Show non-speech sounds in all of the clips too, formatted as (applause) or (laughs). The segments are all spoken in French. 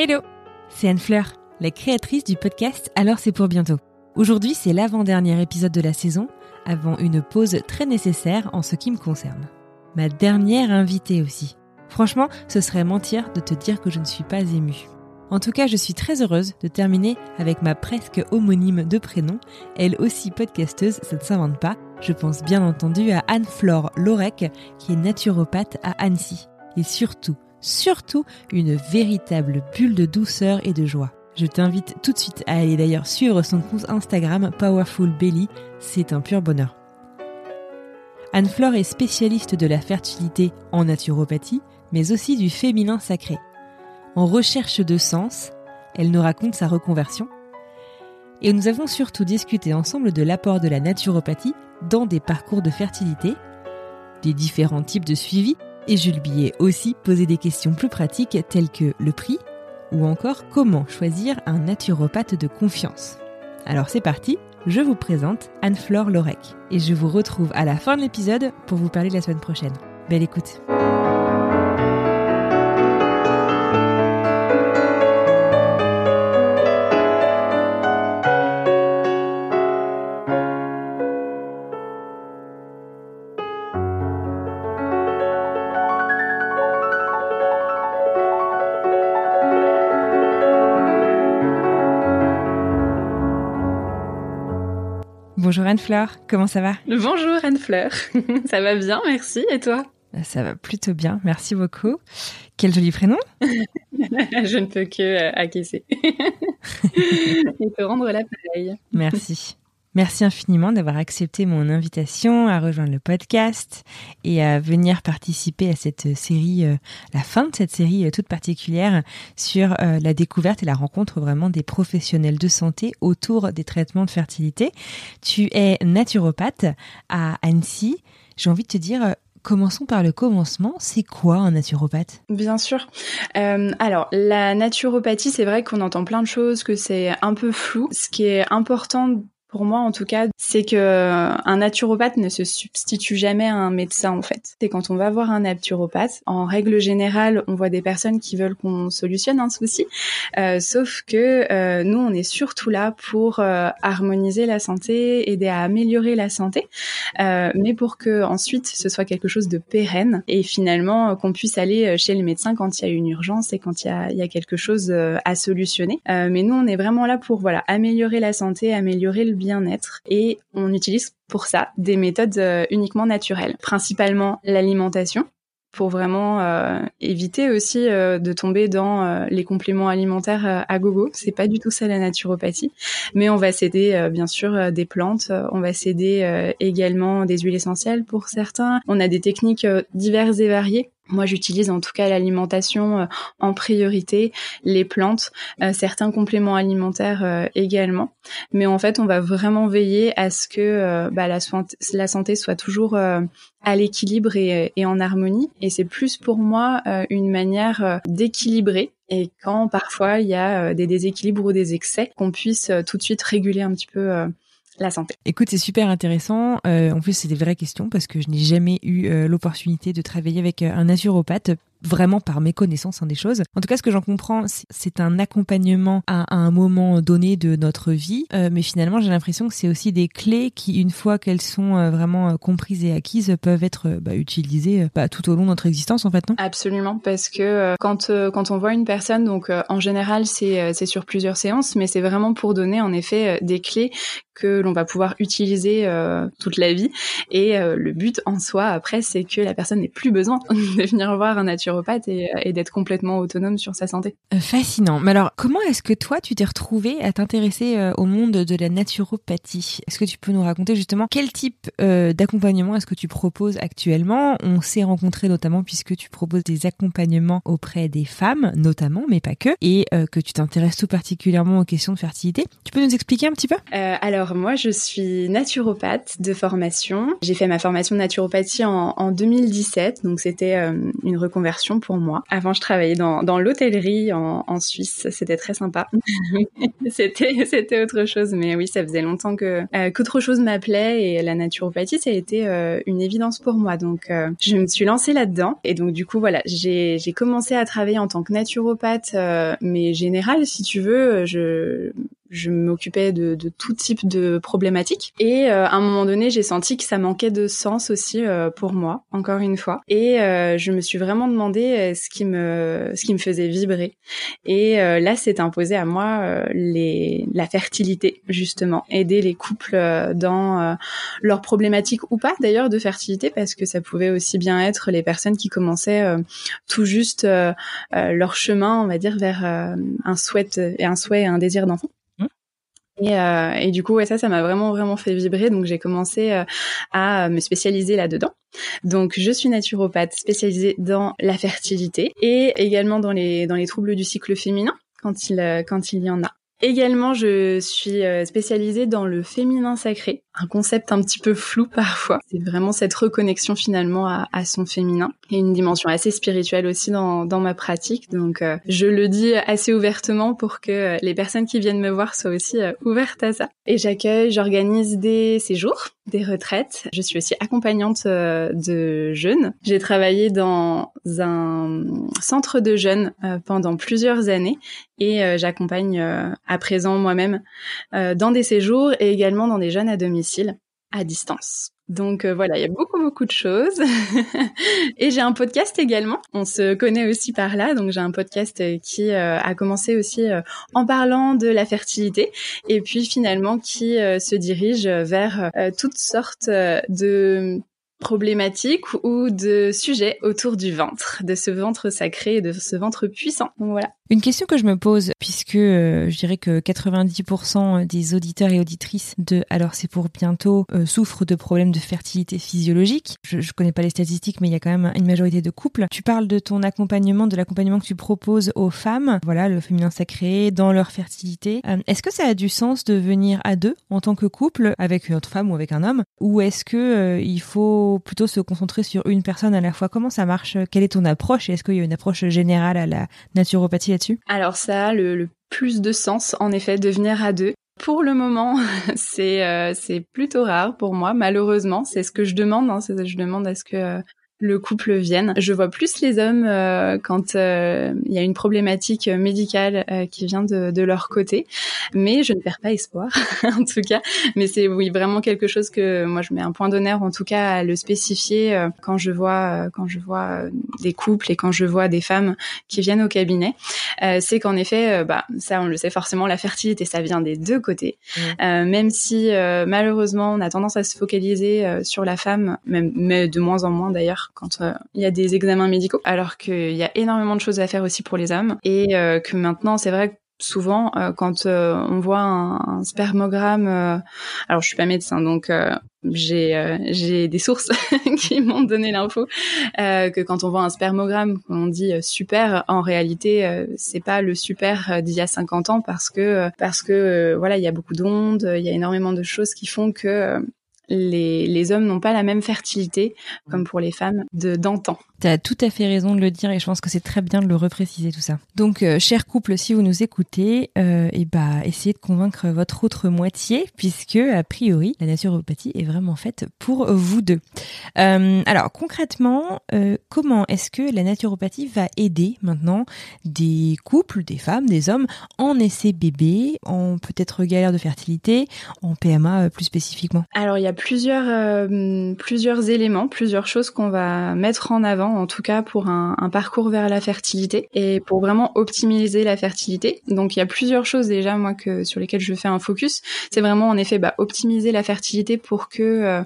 Hello, c'est Anne Fleur, la créatrice du podcast Alors c'est pour bientôt. Aujourd'hui, c'est l'avant-dernier épisode de la saison, avant une pause très nécessaire en ce qui me concerne. Ma dernière invitée aussi. Franchement, ce serait mentir de te dire que je ne suis pas émue. En tout cas, je suis très heureuse de terminer avec ma presque homonyme de prénom, elle aussi podcasteuse, ça ne s'invente pas. Je pense bien entendu à Anne-Flore Lorec, qui est naturopathe à Annecy. Et surtout, surtout une véritable bulle de douceur et de joie. Je t'invite tout de suite à aller d'ailleurs suivre son compte Instagram Powerful Belly, c'est un pur bonheur. Anne-Fleur est spécialiste de la fertilité en naturopathie, mais aussi du féminin sacré. En recherche de sens, elle nous raconte sa reconversion. Et nous avons surtout discuté ensemble de l'apport de la naturopathie dans des parcours de fertilité, des différents types de suivi, et lui ai aussi posé des questions plus pratiques telles que le prix, ou encore comment choisir un naturopathe de confiance. Alors c'est parti, je vous présente Anne-Flore Lorec et je vous retrouve à la fin de l'épisode pour vous parler la semaine prochaine. Belle écoute. Bonjour Anne-Fleur, comment ça va? Bonjour Anne-Fleur, (laughs) ça va bien, merci. Et toi? Ça va plutôt bien, merci beaucoup. Quel joli prénom (laughs) Je ne peux que euh, acquiescer (laughs) et te rendre l'appareil. Merci. Merci infiniment d'avoir accepté mon invitation à rejoindre le podcast et à venir participer à cette série, euh, la fin de cette série euh, toute particulière sur euh, la découverte et la rencontre vraiment des professionnels de santé autour des traitements de fertilité. Tu es naturopathe à Annecy. J'ai envie de te dire, Commençons par le commencement. C'est quoi un naturopathe? Bien sûr. Alors, la naturopathie, c'est vrai qu'on entend plein de choses, que c'est un peu flou. Ce qui est important pour moi en tout cas, c'est que euh, un naturopathe ne se substitue jamais à un médecin en fait. Et quand on va voir un naturopathe, en règle générale, on voit des personnes qui veulent qu'on solutionne un souci, euh, sauf que euh, nous, on est surtout là pour euh, harmoniser la santé, aider à améliorer la santé, euh, mais pour que ensuite ce soit quelque chose de pérenne et finalement qu'on puisse aller chez le médecin quand il y a une urgence et quand il y a, il y a quelque chose à solutionner. mais nous, on est vraiment là pour voilà améliorer la santé, améliorer le bien-être et on utilise pour ça des méthodes euh, uniquement naturelles, principalement l'alimentation pour vraiment euh, éviter aussi euh, de tomber dans les compléments alimentaires à gogo. C'est pas du tout ça la naturopathie, mais on va s'aider bien sûr des plantes, on va s'aider également des huiles essentielles pour certains. On a des techniques diverses et variées moi, j'utilise en tout cas l'alimentation euh, en priorité, les plantes, euh, certains compléments alimentaires euh, également. Mais en fait, on va vraiment veiller à ce que bah, la, la, santé soit toujours à l'équilibre et, et, en harmonie. Et c'est plus pour moi une manière d'équilibrer. Et quand parfois il y a des déséquilibres ou des excès, qu'on puisse tout de suite réguler un petit peu la santé. Écoute, c'est super intéressant. Euh, en plus, c'est des vraies questions parce que je n'ai jamais eu euh, l'opportunité de travailler avec euh, un naturopathe vraiment par méconnaissance hein, des choses. En tout cas, ce que j'en comprends, c'est un accompagnement à, un moment donné de notre vie, euh, mais finalement, j'ai l'impression que c'est aussi des clés qui, une fois qu'elles sont euh, vraiment euh, comprises et acquises, peuvent être bah, utilisées bah, tout au long de notre existence, en fait, non? Absolument, parce que quand quand on voit une personne, donc en général, c'est c'est sur plusieurs séances, mais c'est vraiment pour donner en effet des clés que l'on va pouvoir utiliser euh, toute la vie. Et euh, le but en soi, après, c'est que la personne n'ait plus besoin (laughs) de venir voir un naturopathe et, et d'être complètement autonome sur sa santé. Euh, fascinant. Mais alors, comment est-ce que toi, tu t'es retrouvé à t'intéresser au monde de la naturopathie? Est-ce que tu peux nous raconter justement quel type d'accompagnement est-ce que tu proposes actuellement? On s'est rencontrés notamment puisque tu proposes des accompagnements auprès des femmes, notamment, mais pas que, et que tu t'intéresses tout particulièrement aux questions de fertilité. Tu peux nous expliquer un petit peu? Alors, alors moi, je suis naturopathe de formation. J'ai fait ma formation de naturopathie en, en 2017, donc c'était euh, une reconversion pour moi. Avant, je travaillais dans, l'hôtellerie en, Suisse. C'était très sympa. (laughs) c'était autre chose, mais oui, ça faisait longtemps que euh, qu'autre chose m'appelait et la naturopathie, ça a été euh, une évidence pour moi. Donc, euh, je me suis lancée là-dedans et donc du coup, voilà, j'ai j'ai commencé à travailler en tant que naturopathe, mais général, si tu veux. Je je m'occupais de, de, tout type de problématiques. Et euh, à un moment donné, j'ai senti que ça manquait de sens aussi euh, pour moi, encore une fois. Et euh, je me suis vraiment demandé ce qui me, ce qui me faisait vibrer. Et là, c'est imposé à moi les, la fertilité, justement, aider les couples dans leurs problématiques ou pas d'ailleurs de fertilité, parce que ça pouvait aussi bien être les personnes qui commençaient tout juste leur chemin, on va dire, vers un souhait et un souhait et un désir d'enfant. Et, euh, et, du coup, ouais, ça, ça m'a vraiment, vraiment fait vibrer. Donc, j'ai commencé euh, à me spécialiser là-dedans. Donc, je suis naturopathe spécialisée dans la fertilité et également dans les dans les troubles du cycle féminin quand il euh, quand il y en a. Également, je suis euh, spécialisée dans le féminin sacré, un concept un petit peu flou (laughs) parfois. C'est vraiment cette reconnexion finalement à, à, son féminin et une dimension assez spirituelle aussi dans, dans ma pratique. Donc, euh, je le dis assez ouvertement pour que les personnes qui viennent me voir soient aussi euh, ouvertes à ça. Et j'accueille, j'organise des séjours, des retraites. Je suis aussi accompagnante de jeunes. J'ai travaillé dans un centre de jeunes pendant plusieurs années et euh, j'accompagne euh, à présent moi-même euh, dans des séjours et également dans des jeunes à domicile à distance. Donc voilà, il y a beaucoup beaucoup de choses. (laughs) et j'ai un podcast également. On se connaît aussi par là. Donc j'ai un podcast qui a commencé aussi en parlant de la fertilité et puis finalement qui se dirige vers toutes sortes de problématiques ou de sujets autour du ventre, de ce ventre sacré et de ce ventre puissant. Donc voilà. Une question que je me pose, puisque euh, je dirais que 90% des auditeurs et auditrices de Alors c'est pour bientôt euh, souffrent de problèmes de fertilité physiologique. Je, je connais pas les statistiques, mais il y a quand même une majorité de couples. Tu parles de ton accompagnement, de l'accompagnement que tu proposes aux femmes, voilà, le féminin sacré, dans leur fertilité. Euh, est-ce que ça a du sens de venir à deux en tant que couple, avec une autre femme ou avec un homme, ou est-ce que il faut plutôt se concentrer sur une personne à la fois? Comment ça marche? Quelle est ton approche? Est-ce qu'il y a une approche générale à la naturopathie alors ça a le, plus de sens, en effet, de venir à deux. Pour le moment, (laughs) c'est euh, c'est plutôt rare pour moi, malheureusement. C'est ce que je demande. Hein, je demande à ce que euh, le couple vienne. Je vois plus les hommes euh, quand euh, il y a une problématique médicale euh, qui vient de, de, leur côté, mais je ne perds pas espoir (laughs) en tout cas. Mais c'est oui vraiment quelque chose que moi je mets un point d'honneur en tout cas à le spécifier quand je vois quand je vois des couples et quand je vois des femmes qui viennent au cabinet, c'est qu'en effet bah ça on le sait forcément la fertilité ça vient des deux côtés, mmh. même si malheureusement on a tendance à se focaliser sur la femme, même mais de moins en moins d'ailleurs quand euh, il y a des examens médicaux, alors qu'il y a énormément de choses à faire aussi pour les hommes et euh, que maintenant c'est vrai que souvent euh, quand on voit un, spermogramme alors je suis pas médecin donc j'ai j'ai des sources (laughs) qui m'ont donné l'info que quand on voit un spermogramme on dit super en réalité c'est pas le super d'il y a 50 ans parce que parce que voilà il y a beaucoup d'ondes il y a énormément de choses qui font que les, les hommes n'ont pas la même fertilité comme pour les femmes de d'antan. Tu as tout à fait raison de le dire et je pense que c'est très bien de le repréciser tout ça. Donc, euh, cher couple, si vous nous écoutez, euh, et bah, essayez de convaincre votre autre moitié puisque, a priori, la naturopathie est vraiment faite pour vous deux. Euh, alors, concrètement, euh, comment est-ce que la naturopathie va aider maintenant des couples, des femmes, des hommes en essai bébé, en peut-être galère de fertilité, en PMA plus spécifiquement? Alors, il y a plusieurs, plusieurs éléments, plusieurs choses qu'on va mettre en avant en tout cas pour un, parcours vers la fertilité et pour vraiment optimiser la fertilité. Donc il y a plusieurs choses déjà moi que sur lesquelles je fais un focus. C'est vraiment en effet bah, optimiser la fertilité pour que euh,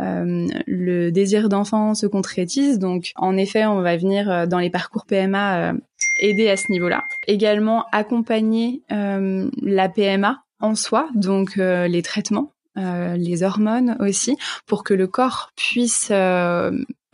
euh, le désir d'enfant se concrétise. Donc, en effet, on va venir euh, dans les parcours PMA aider à ce niveau-là. Également, accompagner la PMA en soi, donc les traitements, les hormones aussi, pour que le corps puisse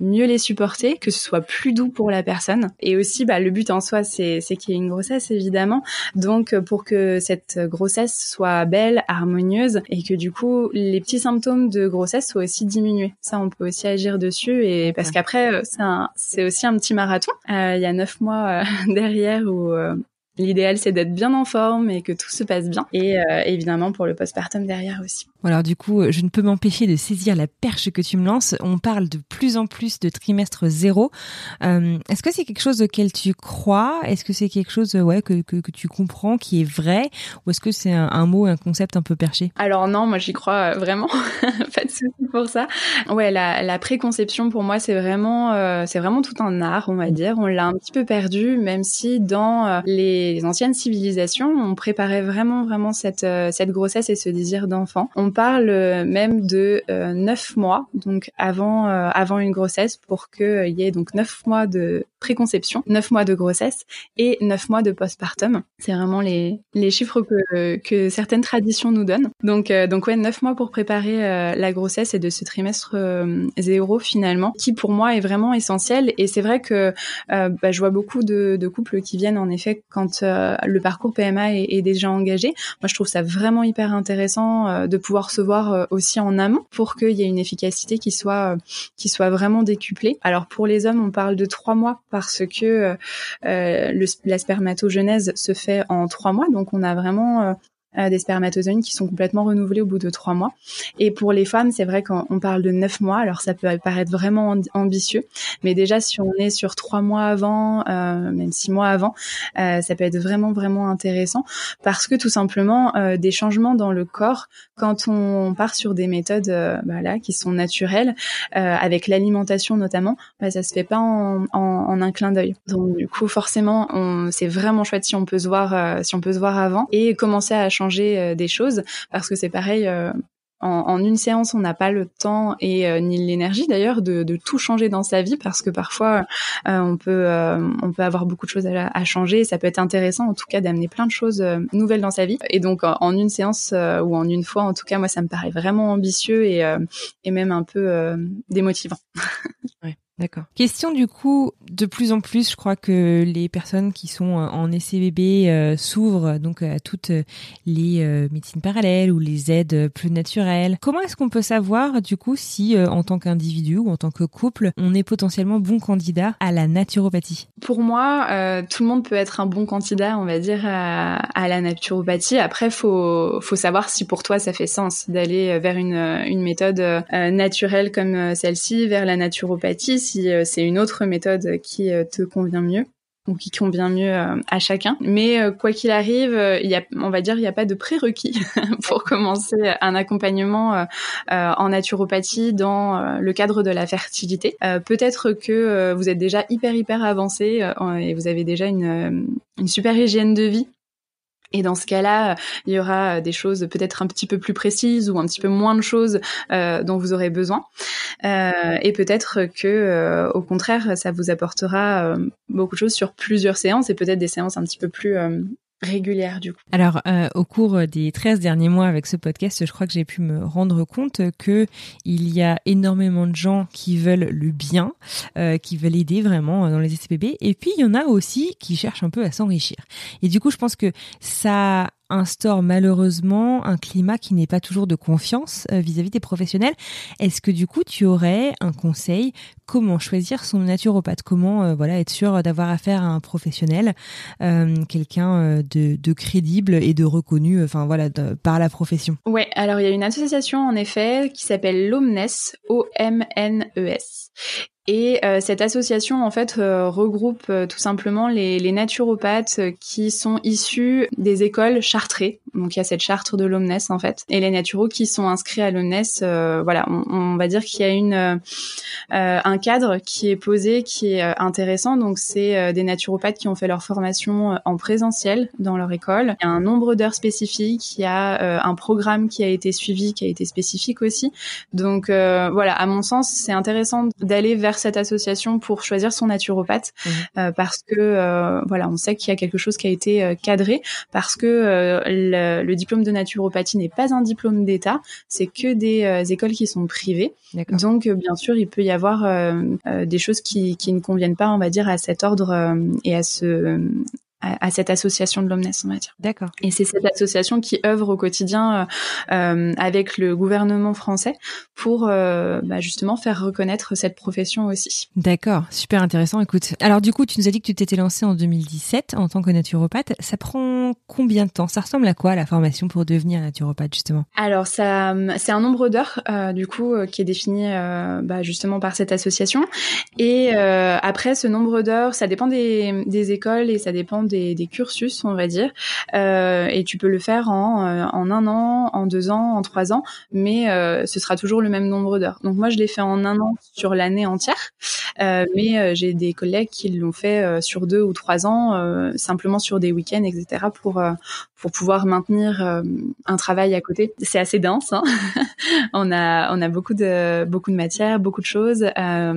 mieux les supporter, que ce soit plus doux pour la personne. Et aussi, bah, le but en soi, c'est, c'est qu'il y ait une grossesse, évidemment. Donc, pour que cette grossesse soit belle, harmonieuse, et que du coup, les petits symptômes de grossesse soient aussi diminués. Ça, on peut aussi agir dessus. Et parce qu'après, c'est, c'est aussi un petit marathon. Euh, il y a neuf mois euh, (laughs) derrière où euh, L'idéal, c'est d'être bien en forme et que tout se passe bien. Et euh, évidemment, pour le postpartum derrière aussi. Alors du coup, je ne peux m'empêcher de saisir la perche que tu me lances. On parle de plus en plus de trimestre zéro. Euh, est-ce que c'est quelque chose auquel tu crois? Est-ce que c'est quelque chose ouais, que, que, que, tu comprends, qui est vrai? Ou est-ce que c'est un, un, mot, un concept un peu perché? Alors non, moi j'y crois euh, vraiment. (laughs) Pas de souci pour ça. Ouais, la, la préconception pour moi, c'est vraiment, euh, c'est vraiment tout un art, on va dire. On l'a un petit peu perdu, même si dans euh, les les anciennes civilisations, on préparait vraiment vraiment cette euh, cette grossesse et ce désir d'enfant. On parle euh, même de euh, neuf mois, donc avant avant une grossesse, pour qu'il y ait donc neuf mois de préconception, neuf mois de grossesse et neuf mois de postpartum. C'est vraiment les les chiffres que que certaines traditions nous donnent. Donc donc ouais, neuf mois pour préparer la grossesse et de ce trimestre zéro finalement, qui pour moi est vraiment essentiel. Et c'est vrai que bah, je vois beaucoup de, de couples qui viennent en effet quand euh, le parcours PMA est, déjà engagé. Moi, je trouve ça vraiment hyper intéressant euh, de pouvoir se voir euh, aussi en amont pour qu'il y ait une efficacité qui soit qui soit vraiment décuplée. Alors pour les hommes, on parle de trois mois parce que le, la spermatogenèse se fait en trois mois, donc on a vraiment euh, des spermatozoïdes qui sont complètement renouvelés au bout de trois mois. Et pour les femmes, c'est vrai qu'on parle de neuf mois, alors ça peut paraître vraiment ambitieux, mais déjà si on est sur trois mois avant, euh, même six mois avant, euh, ça peut être vraiment vraiment intéressant parce que tout simplement euh, des changements dans le corps quand on part sur des méthodes bah là, qui sont naturelles, avec l'alimentation notamment, bah, ça se fait pas en, en, en un clin d'œil. Donc du coup forcément, c'est vraiment chouette si on peut se voir, si on peut se voir avant et commencer à changer euh, des choses parce que c'est pareil. Euh, en, une séance, on n'a pas le temps et euh, ni l'énergie d'ailleurs de, tout changer dans sa vie parce que parfois on peut on peut avoir beaucoup de choses à, changer. ça peut être intéressant en tout cas d'amener plein de choses nouvelles dans sa vie. Et donc en, une séance ou en une fois, en tout cas moi ça me paraît vraiment ambitieux et et même un peu démotivant. D'accord. Question du coup, de plus en plus, je crois que les personnes qui sont euh, en essai bébé euh, s'ouvrent donc à toutes les euh, médecines parallèles ou les aides plus naturelles. Comment est-ce qu'on peut savoir du coup si en tant qu'individu ou en tant que couple, on est potentiellement bon candidat à la naturopathie? Pour moi, tout le monde peut être un bon candidat, on va dire, à, à la naturopathie. Après, faut faut savoir si pour toi ça fait sens d'aller vers une une méthode naturelle comme celle-ci, vers la naturopathie si euh, c'est une autre méthode qui euh, te convient mieux ou qui convient mieux euh, à chacun. Mais quoi qu'il arrive, on va dire, il n'y a pas de prérequis (laughs) pour commencer un accompagnement en naturopathie dans le cadre de la fertilité. Peut-être que vous êtes déjà hyper hyper avancé et vous avez déjà une super hygiène de vie et dans ce cas-là, il y aura des choses peut-être un petit peu plus précises ou un petit peu moins de choses euh, dont vous aurez besoin. Euh, et peut-être que, euh, au contraire, ça vous apportera euh, beaucoup de choses sur plusieurs séances et peut-être des séances un petit peu plus euh, régulière du coup. Alors euh, au cours des 13 derniers mois avec ce podcast, je crois que j'ai pu me rendre compte que il y a énormément de gens qui veulent le bien, euh, qui veulent aider vraiment dans les SPB et puis il y en a aussi qui cherchent un peu à s'enrichir. Et du coup, je pense que ça instaure malheureusement un climat qui n'est pas toujours de confiance euh, vis-à-vis des professionnels. Est-ce que du coup tu aurais un conseil comment choisir son naturopathe? Comment euh, voilà être sûr d'avoir affaire à un professionnel, euh, quelqu'un de, crédible et de reconnu, enfin voilà par la profession? Ouais, alors il y a une association en effet qui s'appelle l'Omnes, O-M-N-E-S Et cette association en fait regroupe tout simplement les, les naturopathes qui sont issus des écoles chartrées. Donc il y a cette charte de l'Omnes en fait, et les naturaux qui sont inscrits à l'Omnes. voilà, on, on, va dire qu'il y a une un cadre qui est posé, qui est intéressant. Donc c'est des naturopathes qui ont fait leur formation en présentiel dans leur école. Il y a un nombre d'heures spécifiques, il y a un programme qui a été suivi, qui a été spécifique aussi. Donc euh, voilà, à mon sens, c'est intéressant d'aller vers cette association pour choisir son naturopathe mmh. euh, parce que euh, voilà, on sait qu'il y a quelque chose qui a été cadré parce que le, le, diplôme de naturopathie n'est pas un diplôme d'État, c'est que des écoles qui sont privées. Donc bien sûr, il peut y avoir des choses qui, qui ne conviennent pas, on va dire, à cet ordre et à ce à, cette association de l'Omnes, on va dire. D'accord. Et c'est cette association qui œuvre au quotidien euh, euh, avec le gouvernement français pour euh, bah, justement faire reconnaître cette profession aussi. D'accord, super intéressant. Écoute, alors du coup, tu nous as dit que tu t'étais lancée en 2017 en tant que naturopathe. Ça prend combien de temps? Ça ressemble à quoi la formation pour devenir naturopathe justement? Alors ça, c'est un nombre d'heures du coup qui est défini bah, justement par cette association. Et après ce nombre d'heures, ça dépend des, des écoles et ça dépend des, cursus, on va dire, euh, et tu peux le faire en, euh, en un an, en deux ans, en trois ans, mais euh, ce sera toujours le même nombre d'heures. Donc moi, je l'ai fait en un an sur l'année entière, mais j'ai des collègues qui l'ont fait sur deux ou trois ans, simplement sur des week-ends, etc., pour pour pouvoir maintenir un travail à côté. C'est assez dense. Hein (laughs) on a on a beaucoup de beaucoup de matières, beaucoup de choses. la,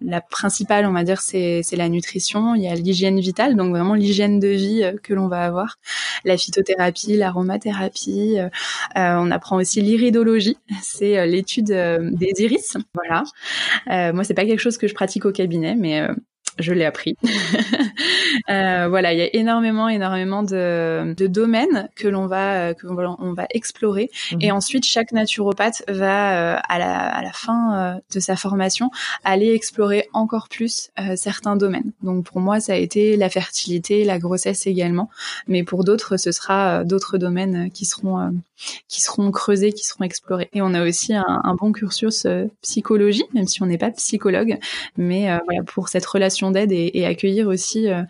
la principale, on va dire, c'est la nutrition. Il y a l'hygiène vitale, donc vraiment l'hygiène de vie euh, que l'on va avoir, la phytothérapie, l'aromathérapie. Euh, euh, on apprend aussi l'iridologie, (laughs) c'est l'étude des iris. Voilà. moi, c'est pas quelque chose que je pratique au cabinet, mais je l'ai appris. (laughs) euh, voilà, il y a énormément, énormément de, de domaines que l'on va que on va explorer. Mhm. Et ensuite, chaque naturopathe va euh, à, la, à la fin euh, de sa formation aller explorer encore plus euh, certains domaines. Donc pour moi, ça a été la fertilité, la grossesse également, mais pour d'autres, ce sera d'autres domaines qui seront qui seront creusés, qui seront explorés. Et on a aussi un, un bon cursus psychologie, même si on n'est pas psychologue, mais voilà pour cette relation d'aide et, accueillir aussi euh,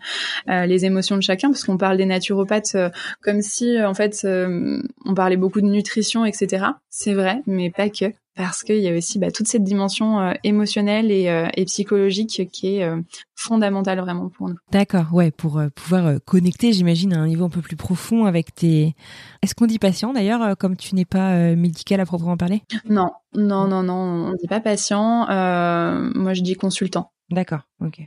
euh, les émotions de chacun, parce qu'on parle des naturopathes euh, comme si en fait on parlait beaucoup de nutrition, etc. C'est vrai, mais pas que parce qu'il y a aussi bah, toute cette dimension émotionnelle et, et, psychologique qui est fondamentale vraiment pour nous. D'accord, ouais, pour pouvoir connecter, j'imagine, à un niveau un peu plus profond avec tes. Est-ce qu'on dit patient d'ailleurs, comme tu n'es pas médical à proprement parler? Non, non, non, non, on dit pas patient. moi, je dis consultant. D'accord, ok.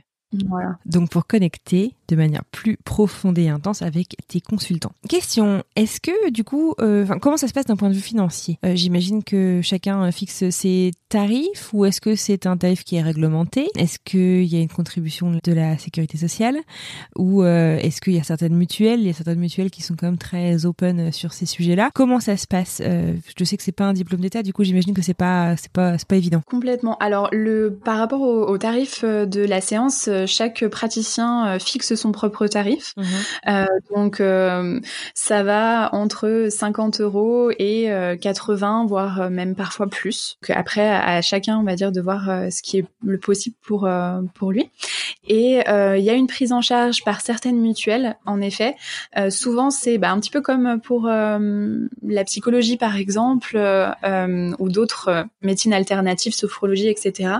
Voilà. Donc pour connecter de manière plus profonde et intense avec tes consultants. Question, est-ce que du coup, euh, comment ça se passe d'un point de vue financier? Euh, J'imagine que chacun fixe ses tarifs ou est-ce que c'est un tarif qui est réglementé? Est-ce qu'il y a une contribution de la sécurité sociale? Ou euh, est-ce qu'il y a certaines mutuelles? Il y a certaines mutuelles qui sont quand même très open sur ces sujets-là. Comment ça se passe? Je sais que c'est pas un diplôme d'état, du coup j'imagine que c'est pas c'est pas c'est pas évident. Complètement. Alors le par rapport au, au tarif de la séance chaque praticien euh, fixe son propre tarif. Mhm. Euh, donc euh, ça va entre 50 euros et 80, voire même parfois plus. Après, à chacun, on va dire, de voir ce qui est le possible pour pour lui. Et il y a une prise en charge par certaines mutuelles. En effet, souvent c'est bah, un petit peu comme pour la psychologie par exemple, ou d'autres médecines alternatives, sophrologie, etc.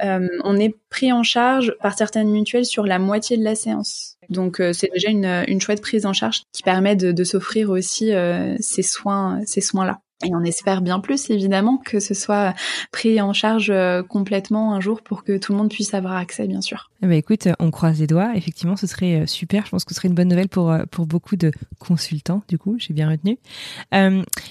on est pris en charge par certaines mutuelles sur la moitié de la séance. Donc euh, c'est déjà une, une, chouette prise en charge qui permet de, de s'offrir aussi euh, ces soins, ces soins-là. Et on espère bien plus, évidemment, que ce soit pris en charge euh, complètement un jour pour que tout le monde puisse avoir accès, bien sûr. Eh ben écoute, on croise les doigts. Effectivement, ce serait euh, super. Je pense que ce serait une bonne nouvelle pour euh, pour beaucoup de consultants. Du coup, j'ai bien retenu.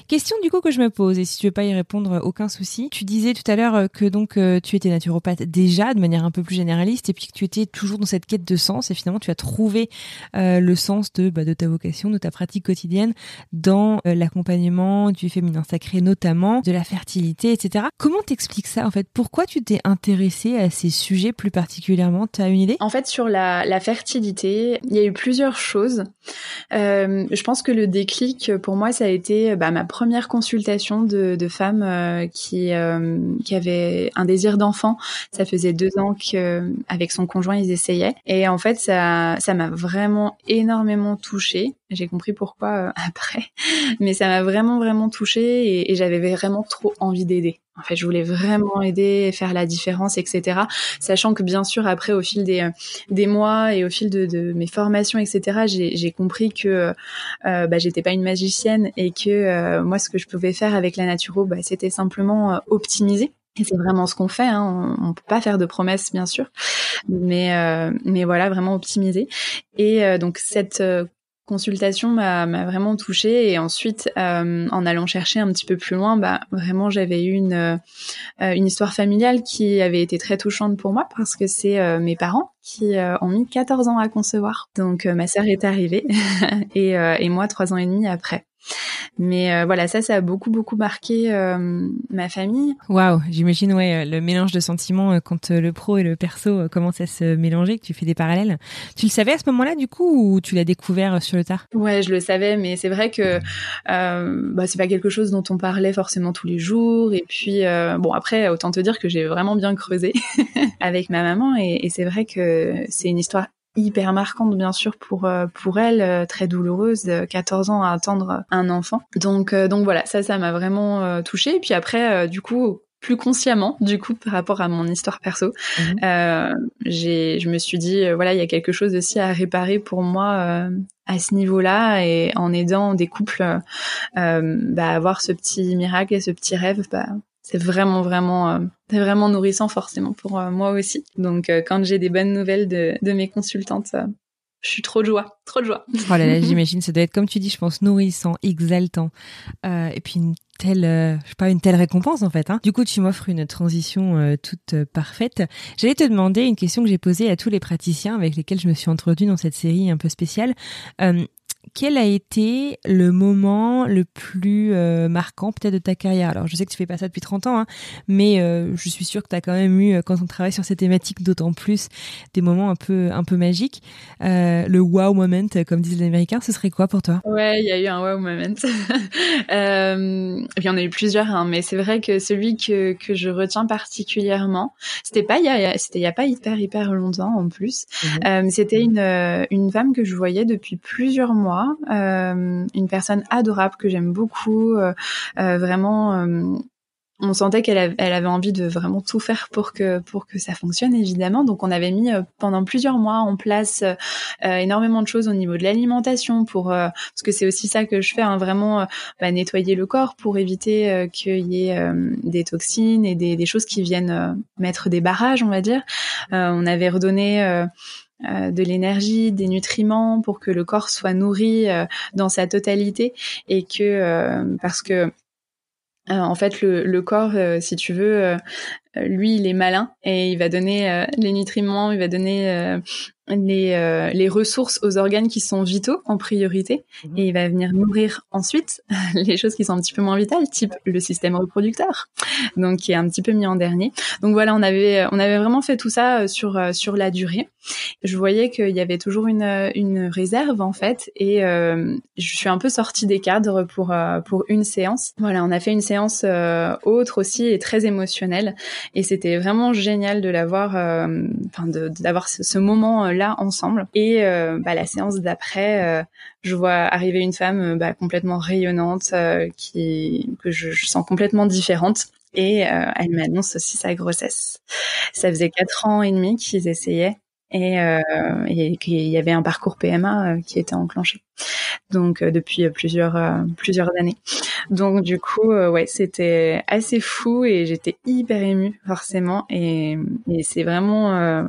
Question du coup que je me pose et si tu veux pas y répondre, aucun souci. Tu disais tout à l'heure que donc tu étais naturopathe déjà de manière un peu plus généraliste et puis que tu étais toujours dans cette quête de sens et finalement tu as trouvé le sens de bah, de ta vocation, de ta pratique quotidienne dans l'accompagnement du féminin vitamines sacrées notamment, de la fertilité, etc. Comment t'expliques ça en fait? Pourquoi tu t'es intéressée à ces sujets plus particulièrement? Tu as une idée? En fait, sur la, la, fertilité, il y a eu plusieurs choses. Euh, je pense que le déclic pour moi, ça a été bah, ma première consultation de, de euh, qui, euh, qui avait un désir d'enfant. Ça faisait deux ans qu'avec son conjoint, ils essayaient. Et en fait, ça ça m'a vraiment énormément touchée. J'ai compris pourquoi euh, (laughs) après, mais ça m'a vraiment vraiment touchée et, et j'avais vraiment trop envie d'aider. En fait, je voulais vraiment aider, faire la différence, etc. Sachant que bien sûr, après, au fil des, euh, des mois et au fil de, de mes formations, etc., j'ai compris que euh, bah, j'étais pas une magicienne et que euh, moi, ce que je pouvais faire avec la naturo, bah, c'était simplement optimiser. Et c'est vraiment ce qu'on fait. Hein. On, on peut pas faire de promesses, bien sûr, mais mais voilà, vraiment optimiser. Et donc cette consultation m'a vraiment touchée et ensuite euh, en allant chercher un petit peu plus loin bah vraiment j'avais eu une euh, une histoire familiale qui avait été très touchante pour moi parce que c'est euh, mes parents qui ont mis 14 ans à concevoir. Donc ma sœur est arrivée (laughs) et, et moi trois ans et demi après mais euh, voilà, ça, ça a beaucoup, beaucoup marqué euh, ma famille. Waouh, j'imagine, ouais, le mélange de sentiments quand le pro et le perso commencent à se mélanger, que tu fais des parallèles. Tu le savais à ce moment-là, du coup, ou tu l'as découvert sur le tard? Ouais, je le savais, mais c'est vrai que euh, bah, c'est pas quelque chose dont on parlait forcément tous les jours. Et puis, bon, après, autant te dire que j'ai vraiment bien creusé (laughs) avec ma maman, et, et c'est vrai que c'est une histoire hyper marquante bien sûr pour euh, pour elle euh, très douloureuse 14 ans à attendre un enfant donc euh, donc voilà ça ça m'a vraiment touchée et puis après du coup plus consciemment du coup par rapport à mon histoire perso mhm. j'ai je me suis dit voilà il y a quelque chose aussi à réparer pour moi à ce niveau-là et en aidant des couples bah avoir ce petit miracle et ce petit rêve bah c'est vraiment vraiment euh, c'est vraiment nourrissant forcément pour euh, moi aussi. Donc euh, quand j'ai des bonnes nouvelles de, de mes consultantes, je suis trop de joie, trop de joie. Oh là là, (laughs) j'imagine, ça doit être comme tu dis, je pense nourrissant, exaltant, et puis une telle, je sais pas, une telle récompense en fait. Hein. Du coup, tu m'offres une transition toute parfaite. J'allais te demander une question que j'ai posée à tous les praticiens avec lesquels je me suis introduite dans cette série un peu spéciale quel a été le moment le plus euh, marquant peut-être de ta carrière? Alors je sais que tu fais pas ça depuis 30 ans, hein, mais euh, je suis sûre que tu as quand même eu, euh, quand on travaille sur ces thématiques, d'autant plus des moments un peu, un peu magiques. le wow moment, comme disent les Américains, ce serait quoi pour toi? Ouais, il y a eu un wow moment. et puis on a eu plusieurs, hein, mais c'est vrai que celui que, que je retiens particulièrement, c'était pas il y a, c'était il y a pas hyper hyper longtemps en plus. Mhm. c'était une, une femme que je voyais depuis plusieurs mois euh, une personne adorable que j'aime beaucoup, euh, euh, vraiment on sentait qu'elle avait, envie de vraiment tout faire pour que ça fonctionne évidemment. Donc on avait mis pendant plusieurs mois en place énormément de choses au niveau de l'alimentation pour parce que c'est aussi ça que je fais hein, vraiment bah, nettoyer le corps pour éviter qu'il y ait des toxines et des choses qui viennent mettre des barrages on va dire. on avait redonné euh, de l'énergie, des nutriments pour que le corps soit nourri euh, dans sa totalité et que euh, parce que en fait le, corps, si tu veux, lui il est malin et il va donner les nutriments, il va donner les, euh, les ressources aux organes qui sont vitaux en priorité mhm. et il va venir nourrir ensuite (laughs) les choses qui sont un petit peu moins vitales, type le système reproducteur, donc qui est un petit peu mis en dernier. Donc voilà, on avait on avait vraiment fait tout ça euh, sur euh, sur la durée. Je voyais qu'il y avait toujours une une réserve en fait et euh, je suis un peu sortie des cadres pour pour une séance. Voilà, on a fait une séance autre aussi et très émotionnelle et c'était vraiment génial de l'avoir, enfin d'avoir ce, ce moment là ensemble. Et euh, bah, la séance d'après, euh, je vois arriver une femme euh, bah, complètement rayonnante, qui que je, sens complètement différente. Et elle m'annonce aussi sa grossesse. Ça faisait quatre ans et demi qu'ils essayaient et, et qu'il y avait un parcours PMA qui était enclenché. Donc depuis plusieurs plusieurs années. Donc du coup ouais, c'était assez fou et j'étais hyper émue forcément et, c'est vraiment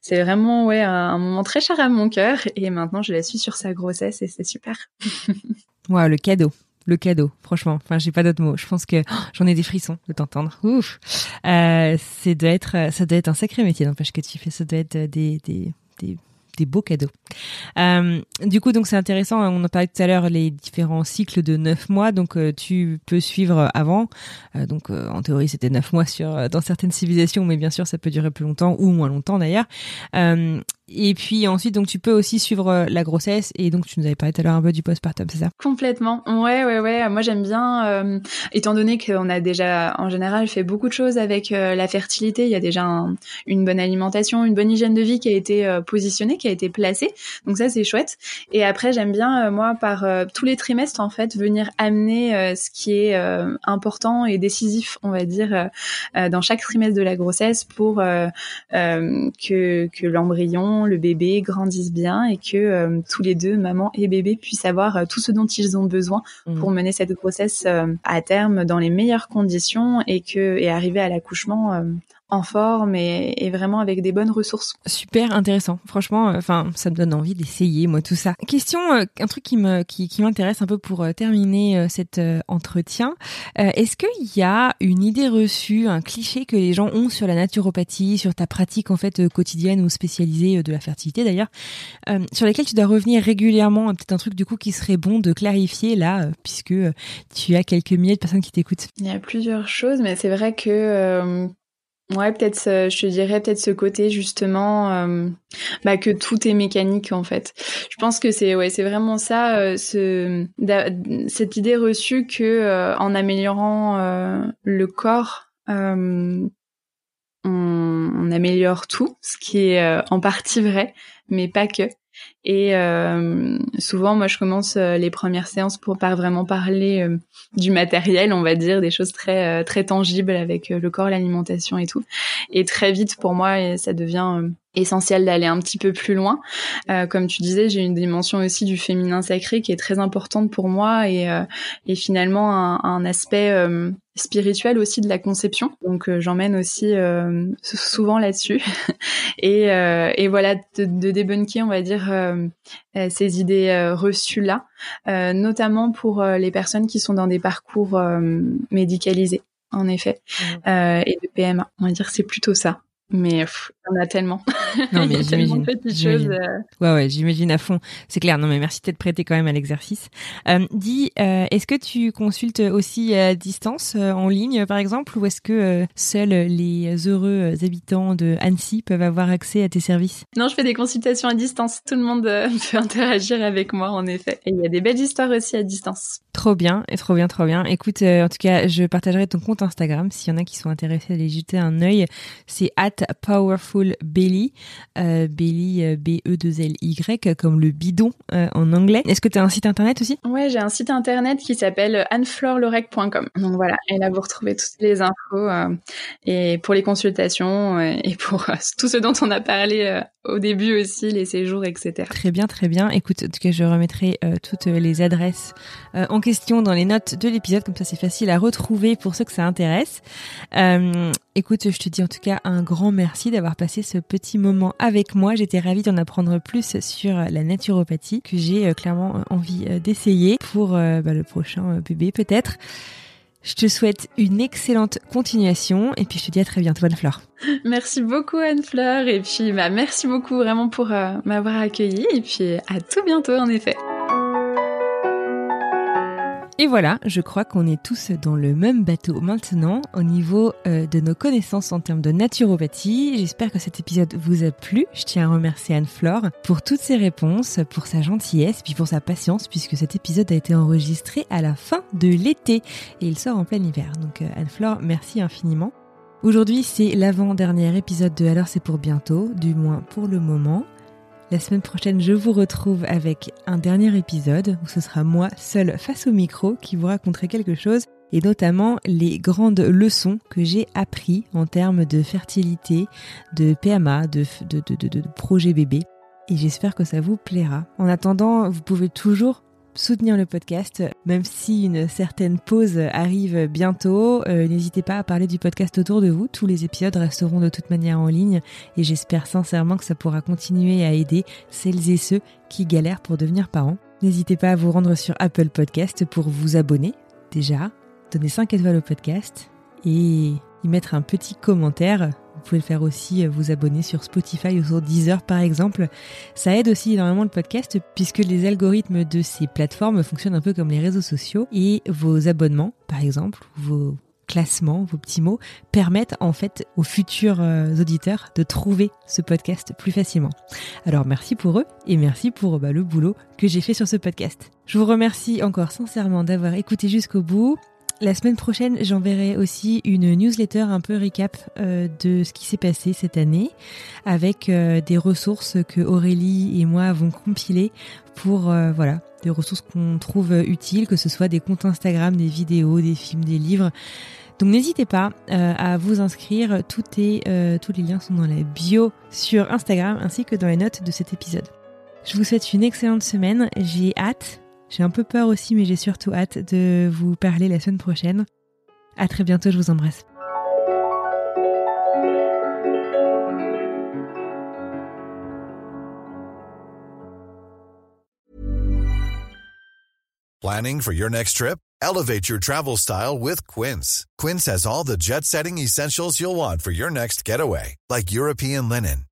c'est vraiment ouais un, moment très cher à mon cœur et maintenant je la suis sur sa grossesse et c'est super. (laughs) le cadeau. Le cadeau, franchement. Enfin, j'ai pas d'autres mots. Je pense que oh, j'en ai des frissons de t'entendre. Ouf. Euh, c'est doit être, ça doit être un sacré métier. N'empêche que tu fais, ça doit être des, des, des des beaux cadeaux. Euh, du coup, donc c'est intéressant. Hein, on en parlait tout à l'heure les différents cycles de neuf mois. Donc euh, tu peux suivre avant. Donc en théorie c'était neuf mois sur dans certaines civilisations, mais bien sûr ça peut durer plus longtemps ou moins longtemps d'ailleurs. Et puis ensuite, donc tu peux aussi suivre euh, la grossesse et donc tu nous avais parlé tout à l'heure un peu du postpartum, c'est ça? Complètement. Ouais, ouais, ouais. Moi j'aime bien, euh, étant donné qu'on a déjà en général fait beaucoup de choses avec euh, la fertilité. Il y a déjà une bonne alimentation, une bonne hygiène de vie qui a été positionnée, qui a été placée. Donc ça c'est chouette. Et après j'aime bien moi par tous les trimestres en fait venir amener ce qui est important et décisif, on va dire, dans chaque trimestre de la grossesse pour que que l'embryon le bébé grandisse bien et que euh, tous les deux, maman et bébé, puissent avoir euh, tout ce dont ils ont besoin mmh. pour mener cette grossesse euh, à terme dans les meilleures conditions et que et arriver à l'accouchement en forme et, vraiment avec des bonnes ressources. Super intéressant. Franchement, euh, enfin, ça me donne envie d'essayer moi tout ça. Question, euh, un truc qui me qui, qui m'intéresse un peu pour euh, terminer cet entretien. Est-ce qu'il y a une idée reçue, un cliché que les gens ont sur la naturopathie, sur ta pratique en fait quotidienne ou spécialisée de la fertilité d'ailleurs, sur lesquelles tu dois revenir régulièrement? Peut-être un truc du coup qui serait bon de clarifier là, puisque tu as quelques milliers de personnes qui t'écoutent. Il y a plusieurs choses, mais c'est vrai que Ouais, peut-être, je te dirais peut-être ce côté justement, euh, bah, que tout est mécanique en fait. Je pense que c'est ouais, c'est vraiment ça, euh, ce, cette idée reçue que euh, en améliorant le corps, on, améliore tout, ce qui est en partie vrai, mais pas que. Et euh, souvent, moi, je commence euh, les premières séances pour par vraiment parler euh, du matériel, on va dire, des choses très très tangibles avec le corps, l'alimentation et tout. Et très vite, pour moi, ça devient essentiel d'aller un petit peu plus loin. Euh, comme tu disais, j'ai une dimension aussi du féminin sacré qui est très importante pour moi et, euh, et finalement un, un aspect euh, spirituel aussi de la conception. Donc j'emmène aussi souvent là-dessus (laughs) et, et voilà de, de débunker, on va dire, ces idées reçues là, notamment pour les personnes qui sont dans des parcours médicalisés en effet, mmh. et de PMA. On va dire c'est plutôt ça mais il y en a tellement. (laughs) Non, (laughs) mais j'imagine. Euh. Ouais, ouais, j'imagine à fond. C'est clair. Non, mais merci d'être prêté quand même à l'exercice. Euh, dis, euh, est-ce que tu consultes aussi à distance, en ligne, par exemple, ou est-ce que seuls les heureux habitants de Annecy peuvent avoir accès à tes services? Non, je fais des consultations à distance. Tout le monde (laughs) peut interagir avec moi, en effet. Et il y a des belles histoires aussi à distance. Trop bien, et trop bien, trop bien. Écoute, en tout cas, je partagerai ton compte Instagram s'il y en a qui sont intéressés à aller jeter un œil. C'est at Powerful Belly, euh, Belly euh, B-E-2-L-Y, comme le bidon euh, en anglais. Est-ce que tu as un site internet aussi? Ouais, j'ai un site internet qui s'appelle annefleurlorec.com. Donc voilà, et là vous retrouvez toutes les infos et pour les consultations et pour tout ce dont on a parlé au début aussi, les séjours, etc. Très bien, très bien. Écoute, en tout cas, je remettrai toutes les adresses en question dans les notes de l'épisode, comme ça c'est facile à retrouver pour ceux que ça intéresse. Écoute, je te dis en tout cas un grand merci d'avoir passé ce petit moment avec moi. J'étais ravie d'en apprendre plus sur la naturopathie que j'ai euh, clairement euh, envie euh, d'essayer pour bah, le prochain bébé peut-être. Je te souhaite une excellente continuation et puis je te dis à très bientôt Anne-Fleur. (laughs) Merci beaucoup Anne-Fleur et puis bah, merci beaucoup vraiment pour m'avoir accueilli et puis à tout bientôt en effet. Et voilà, je crois qu'on est tous dans le même bateau maintenant au niveau euh, de nos connaissances en termes de naturopathie. J'espère que cet épisode vous a plu. Je tiens à remercier Anne-Flore pour toutes ses réponses, pour sa gentillesse, puis pour sa patience, puisque cet épisode a été enregistré à la fin de l'été et il sort en plein hiver. Donc euh, Anne-Flore, merci infiniment. Aujourd'hui, c'est l'avant-dernier épisode de Alors c'est pour bientôt, du moins pour le moment. La semaine prochaine, je vous retrouve avec un dernier épisode où ce sera moi seul face au micro qui vous raconterai quelque chose et notamment les grandes leçons que j'ai appris en termes de fertilité, de PMA, de projet bébé. Et j'espère que ça vous plaira. En attendant, vous pouvez toujours soutenir le podcast, même si une certaine pause arrive bientôt. Euh, n'hésitez pas à parler du podcast autour de vous. Tous les épisodes resteront de toute manière en ligne et j'espère sincèrement que ça pourra continuer à aider celles et ceux qui galèrent pour devenir parents. N'hésitez pas à vous rendre sur Apple Podcast pour vous abonner déjà, donner 5 étoiles au podcast et y mettre un petit commentaire Vous pouvez le faire aussi, vous abonner sur Spotify ou sur Deezer par exemple. Ça aide aussi énormément le podcast puisque les algorithmes de ces plateformes fonctionnent un peu comme les réseaux sociaux et vos abonnements par exemple, vos classements, vos petits mots, permettent en fait aux futurs euh, auditeurs de trouver ce podcast plus facilement. Alors merci pour eux et merci pour bah, le boulot que j'ai fait sur ce podcast. Je vous remercie encore sincèrement d'avoir écouté jusqu'au bout. La semaine prochaine, j'enverrai aussi une newsletter un peu récap euh, de ce qui s'est passé cette année avec euh, des ressources que Aurélie et moi avons compilées pour euh, voilà, des ressources qu'on trouve utiles, que ce soit des comptes Instagram, des vidéos, des films, des livres. Donc n'hésitez pas à vous inscrire, tous les liens sont dans la bio sur Instagram ainsi que dans les notes de cet épisode. Je vous souhaite une excellente semaine, j'ai hâte j'ai un peu peur aussi, mais j'ai surtout hâte de vous parler la semaine prochaine. À très bientôt, je vous embrasse. Planning for your next trip? Elevate your travel style with Quince. Quince has all the jet-setting essentials you'll want for your next getaway, like European linen,